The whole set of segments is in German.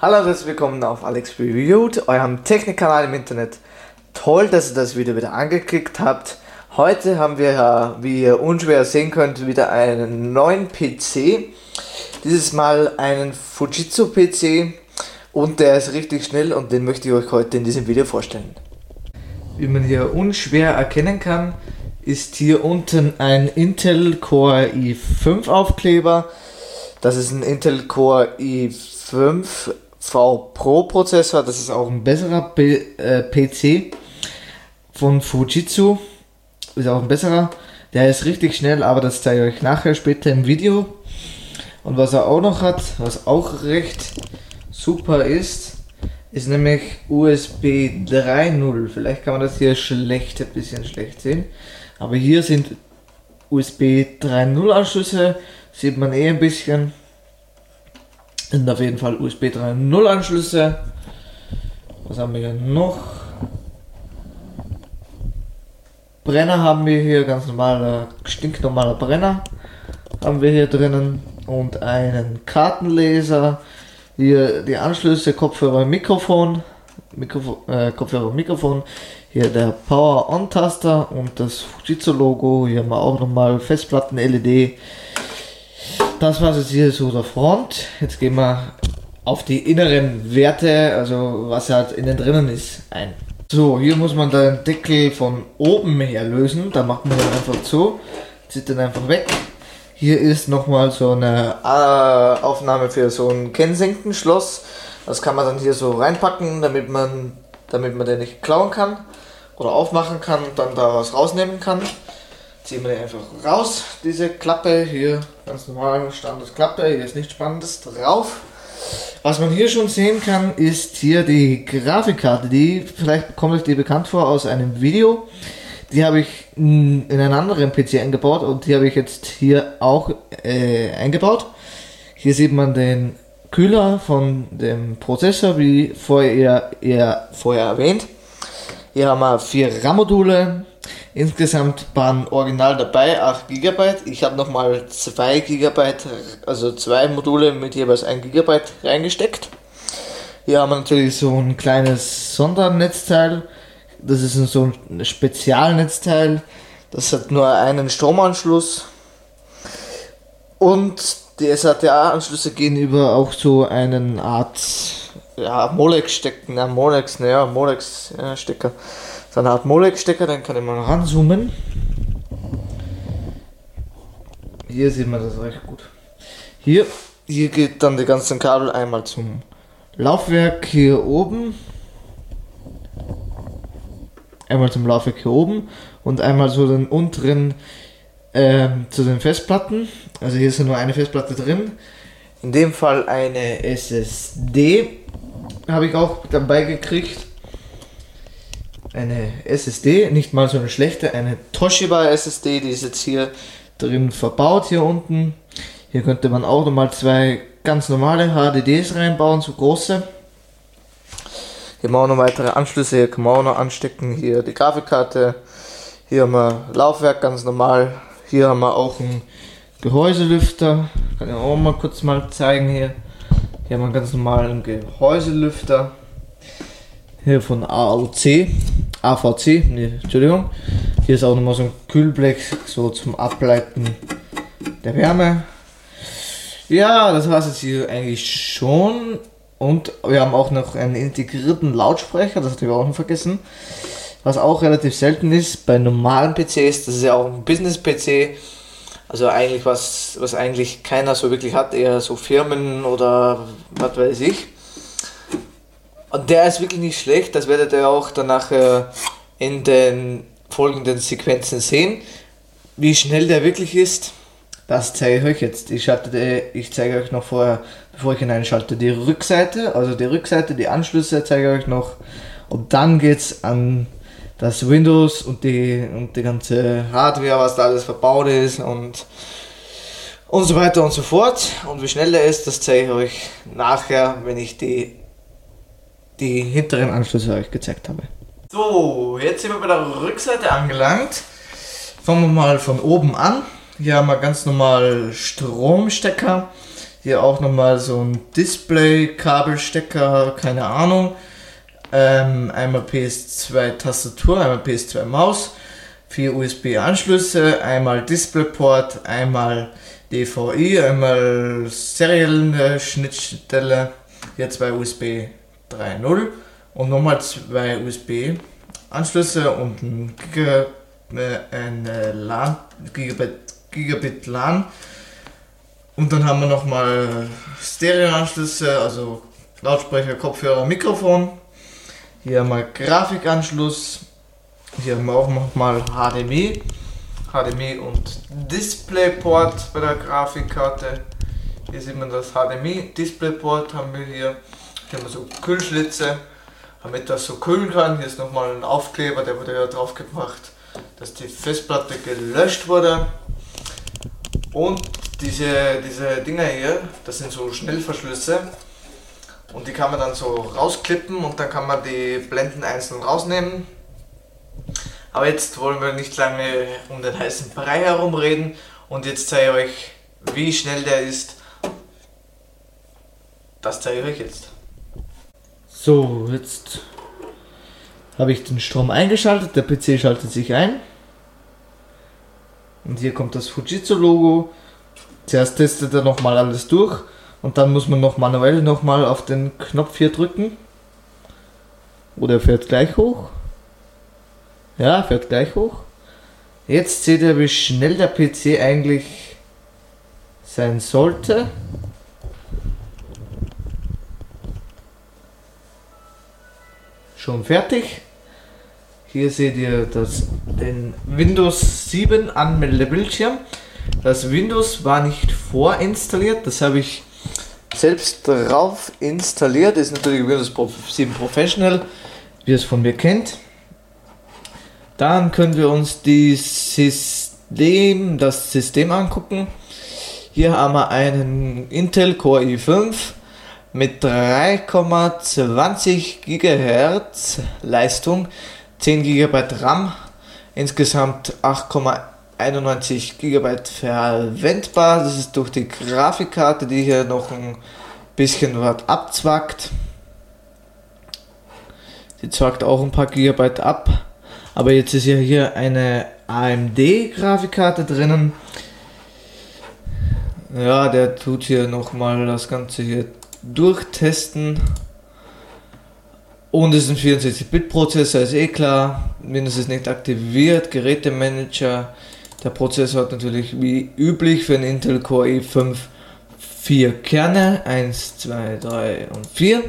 Hallo und herzlich willkommen auf Alex Reviewed, eurem Technikkanal im Internet. Toll, dass ihr das Video wieder angeklickt habt. Heute haben wir, wie ihr unschwer sehen könnt, wieder einen neuen PC. Dieses Mal einen Fujitsu PC und der ist richtig schnell und den möchte ich euch heute in diesem Video vorstellen. Wie man hier unschwer erkennen kann, ist hier unten ein Intel Core i5 Aufkleber. Das ist ein Intel Core i5 V Pro Prozessor, das ist auch ein besserer P äh, PC von Fujitsu, ist auch ein besserer. Der ist richtig schnell, aber das zeige ich euch nachher später im Video. Und was er auch noch hat, was auch recht super ist, ist nämlich USB 3.0. Vielleicht kann man das hier schlecht, ein bisschen schlecht sehen. Aber hier sind USB 3.0 Anschlüsse, sieht man eh ein bisschen sind auf jeden Fall USB 3.0 Anschlüsse. Was haben wir hier noch? Brenner haben wir hier, ganz normaler, stinknormaler Brenner haben wir hier drinnen und einen Kartenleser. Hier die Anschlüsse, Kopfhörer, Mikrofon, Mikrofon äh, Kopfhörer, Mikrofon. Hier der Power-On-Taster und das Fujitsu-Logo. Hier haben wir auch nochmal Festplatten-LED das war es hier so der Front. Jetzt gehen wir auf die inneren Werte, also was halt innen drinnen ist, ein. So, hier muss man den Deckel von oben her lösen. Da macht man den einfach so, zieht den einfach weg. Hier ist nochmal so eine äh, Aufnahme für so ein Kennsenkenschloss. Das kann man dann hier so reinpacken, damit man, damit man den nicht klauen kann oder aufmachen kann und dann da was rausnehmen kann ziehen wir die einfach raus, diese Klappe hier, ganz normal Standardklappe, hier ist nichts Spannendes drauf. Was man hier schon sehen kann, ist hier die Grafikkarte, die, vielleicht kommt euch die bekannt vor aus einem Video, die habe ich in einen anderen PC eingebaut und die habe ich jetzt hier auch äh, eingebaut. Hier sieht man den Kühler von dem Prozessor, wie vorher, eher vorher erwähnt. Hier haben wir vier RAM-Module, Insgesamt waren original dabei 8 GB. Ich habe nochmal 2 GB, also zwei Module mit jeweils 1 GB reingesteckt. Hier haben wir natürlich so ein kleines Sondernetzteil. Das ist so ein Spezialnetzteil. Das hat nur einen Stromanschluss. Und die SATA-Anschlüsse gehen über auch so einen Art ja, Molex-Stecker, ne, Molex, naja, Molex-Stecker. Ja, so eine Art Molex-Stecker, dann kann ich mal ranzoomen. Hier sieht man das recht gut. Hier, hier geht dann die ganzen Kabel einmal zum Laufwerk hier oben. Einmal zum Laufwerk hier oben und einmal so den unteren äh, zu den Festplatten. Also hier ist nur eine Festplatte drin. In dem Fall eine SSD habe ich auch dabei gekriegt eine SSD, nicht mal so eine schlechte, eine Toshiba SSD, die ist jetzt hier drin verbaut, hier unten. Hier könnte man auch nochmal zwei ganz normale HDDs reinbauen, so große. Hier haben wir auch noch weitere Anschlüsse, hier kann man auch noch anstecken, hier die Grafikkarte, hier haben wir Laufwerk ganz normal, hier haben wir auch einen Gehäuselüfter, kann ich auch mal kurz mal zeigen hier. Hier haben wir einen ganz normalen Gehäuselüfter, hier von AOC. AVC, nee, Entschuldigung. Hier ist auch nochmal so ein Kühlblech, so zum Ableiten der Wärme. Ja, das war es jetzt hier eigentlich schon. Und wir haben auch noch einen integrierten Lautsprecher, das hatte ich auch noch vergessen. Was auch relativ selten ist bei normalen PCs, das ist ja auch ein Business-PC. Also eigentlich was, was eigentlich keiner so wirklich hat, eher so Firmen oder was weiß ich. Und der ist wirklich nicht schlecht, das werdet ihr auch danach in den folgenden Sequenzen sehen. Wie schnell der wirklich ist, das zeige ich euch jetzt. Ich, schalte, ich zeige euch noch vorher, bevor ich hineinschalte, die Rückseite, also die Rückseite, die Anschlüsse zeige ich euch noch. Und dann geht es an das Windows und die, und die ganze Hardware, was da alles verbaut ist und, und so weiter und so fort. Und wie schnell der ist, das zeige ich euch nachher, wenn ich die die hinteren Anschlüsse euch gezeigt habe. So, jetzt sind wir bei der Rückseite angelangt. Fangen wir mal von oben an. Hier haben wir ganz normal Stromstecker. Hier auch nochmal so ein Display, Kabelstecker, keine Ahnung. Ähm, einmal PS2 Tastatur, einmal PS2 Maus, vier USB-Anschlüsse, einmal DisplayPort, einmal DVI, einmal serielle Schnittstelle, hier zwei USB 3.0 und nochmal zwei USB-Anschlüsse und ein, Giga, äh, äh, LAN, Gigabit, Gigabit LAN. Und dann haben wir nochmal Stereo-Anschlüsse, also Lautsprecher, Kopfhörer, Mikrofon. Hier haben wir Grafikanschluss. Hier haben wir auch nochmal HDMI. HDMI und DisplayPort bei der Grafikkarte. Hier sieht man das HDMI DisplayPort haben wir hier. Hier haben wir so Kühlschlitze, damit das so kühlen kann. Hier ist nochmal ein Aufkleber, der wurde ja drauf gemacht, dass die Festplatte gelöscht wurde. Und diese, diese Dinger hier, das sind so Schnellverschlüsse. Und die kann man dann so rausklippen und dann kann man die Blenden einzeln rausnehmen. Aber jetzt wollen wir nicht lange um den heißen Brei herumreden und jetzt zeige ich euch, wie schnell der ist. Das zeige ich euch jetzt. So, jetzt habe ich den Strom eingeschaltet, der PC schaltet sich ein. Und hier kommt das Fujitsu-Logo. Zuerst testet er nochmal alles durch und dann muss man noch manuell nochmal auf den Knopf hier drücken. Oder er fährt gleich hoch. Ja, fährt gleich hoch. Jetzt seht ihr, wie schnell der PC eigentlich sein sollte. Schon fertig. Hier seht ihr das, den Windows 7 Anmeldebildschirm. Das Windows war nicht vorinstalliert, das habe ich selbst drauf installiert. Das ist natürlich Windows 7 Professional, wie es von mir kennt. Dann können wir uns die System, das System angucken. Hier haben wir einen Intel Core i5 mit 3,20 GHz Leistung, 10 GB RAM, insgesamt 8,91 GB verwendbar. Das ist durch die Grafikkarte, die hier noch ein bisschen was abzwackt. Sie zwackt auch ein paar Gigabyte ab. Aber jetzt ist ja hier eine AMD-Grafikkarte drinnen. Ja, der tut hier nochmal das Ganze hier durchtesten. Und es ist ein 64-Bit-Prozessor, ist eh klar. Windows ist nicht aktiviert. Gerätemanager. Der Prozessor hat natürlich wie üblich für einen Intel Core i5 vier Kerne. 1, 2, 3 und 4.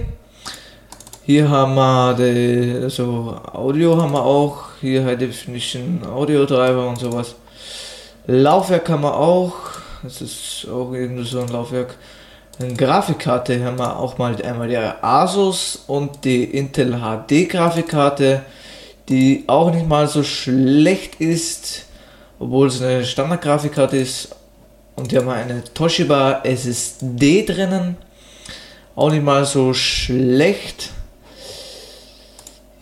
Hier haben wir die, also Audio haben wir auch, hier High Definition Audio Driver und sowas. Laufwerk haben wir auch, das ist auch irgendwie so ein Laufwerk. Grafikkarte haben wir auch mal einmal die Asus und die Intel HD Grafikkarte, die auch nicht mal so schlecht ist, obwohl es eine Standard Grafikkarte ist. Und hier haben wir eine Toshiba SSD drinnen, auch nicht mal so schlecht.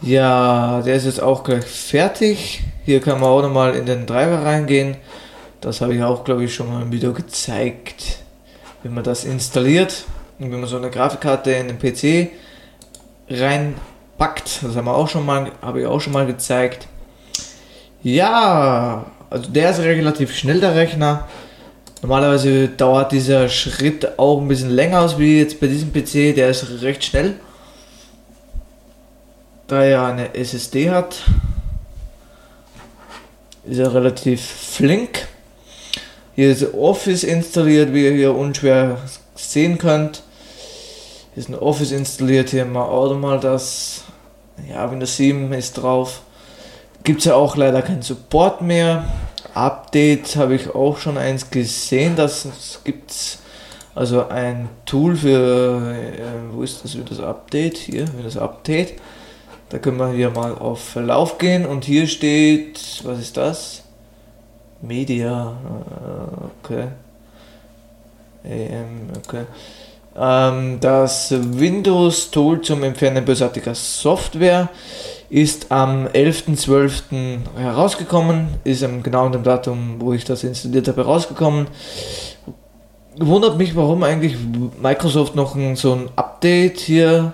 Ja, der ist jetzt auch gleich fertig. Hier kann man auch nochmal in den Driver reingehen. Das habe ich auch, glaube ich, schon mal im Video gezeigt, wie man das installiert und wie man so eine Grafikkarte in den PC reinpackt. Das haben wir auch schon mal, habe ich auch schon mal gezeigt. Ja, also der ist relativ schnell, der Rechner. Normalerweise dauert dieser Schritt auch ein bisschen länger aus wie jetzt bei diesem PC, der ist recht schnell da er eine SSD hat, ist er relativ flink. Hier ist Office installiert, wie ihr hier unschwer sehen könnt. Hier ist ein Office installiert, hier wir auch mal das, ja, Windows 7 ist drauf. Gibt es ja auch leider keinen Support mehr. Update habe ich auch schon eins gesehen, das gibt's also ein Tool für, äh, wo ist das, das Update? Hier, das Update. Da können wir hier mal auf Verlauf gehen und hier steht, was ist das? Media, äh, okay. AM, okay. Ähm, das Windows-Tool zum Entfernen bösartiger Software ist am 11.12. herausgekommen, ist am genauen Datum, wo ich das installiert habe, herausgekommen. wundert mich, warum eigentlich Microsoft noch ein, so ein Update hier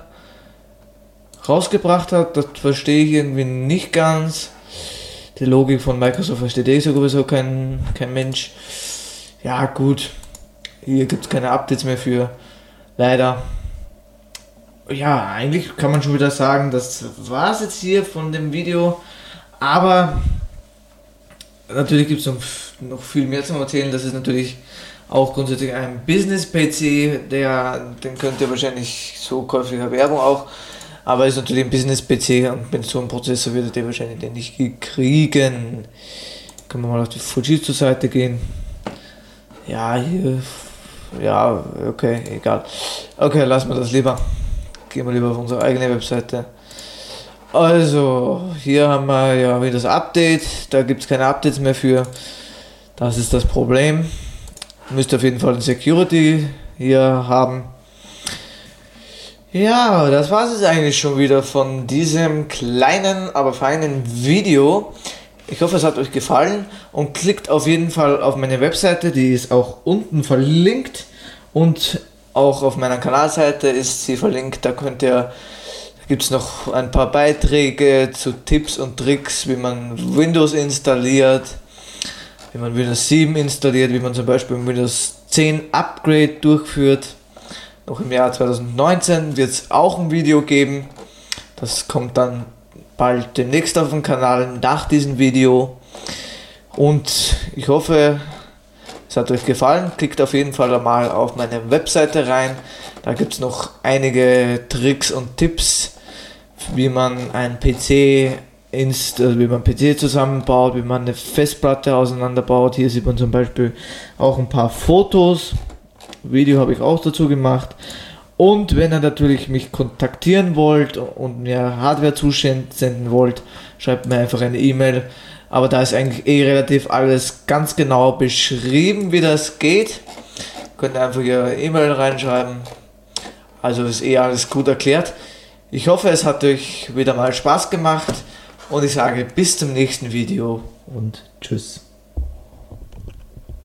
rausgebracht hat. Das verstehe ich irgendwie nicht ganz. Die Logik von Microsoft versteht eh sowieso kein, kein Mensch. Ja, gut. Hier gibt es keine Updates mehr für. Leider. Ja, eigentlich kann man schon wieder sagen, das war es jetzt hier von dem Video. Aber natürlich gibt es noch, noch viel mehr zu erzählen. Das ist natürlich auch grundsätzlich ein Business-PC, den könnt ihr wahrscheinlich so käuflicher Werbung auch, aber ist natürlich ein Business-PC und mit so einem Prozessor werdet ihr wahrscheinlich den nicht kriegen. Können wir mal auf die Fujitsu-Seite gehen. Ja, hier, ja, okay, egal. Okay, lassen wir das lieber. Gehen wir lieber auf unsere eigene Webseite. Also, hier haben wir ja wieder das Update. Da gibt es keine Updates mehr für. Das ist das Problem. Müsst auf jeden Fall ein Security hier haben. Ja, das war es eigentlich schon wieder von diesem kleinen, aber feinen Video. Ich hoffe, es hat euch gefallen und klickt auf jeden Fall auf meine Webseite, die ist auch unten verlinkt und auch auf meiner Kanalseite ist sie verlinkt. Da könnt ihr, da gibt es noch ein paar Beiträge zu Tipps und Tricks, wie man Windows installiert wenn man Windows 7 installiert, wie man zum Beispiel Windows 10 Upgrade durchführt. Noch im Jahr 2019 wird es auch ein Video geben. Das kommt dann bald demnächst auf dem Kanal nach diesem Video. Und ich hoffe, es hat euch gefallen. Klickt auf jeden Fall einmal auf meine Webseite rein. Da gibt es noch einige Tricks und Tipps, wie man einen PC Inst also wie man PC zusammenbaut, wie man eine Festplatte auseinanderbaut. Hier sieht man zum Beispiel auch ein paar Fotos. Video habe ich auch dazu gemacht. Und wenn ihr natürlich mich kontaktieren wollt und mir Hardware zusenden wollt, schreibt mir einfach eine E-Mail. Aber da ist eigentlich eh relativ alles ganz genau beschrieben, wie das geht. Könnt ihr einfach ihre E-Mail reinschreiben. Also ist eh alles gut erklärt. Ich hoffe, es hat euch wieder mal Spaß gemacht. Und ich sage bis zum nächsten Video und tschüss.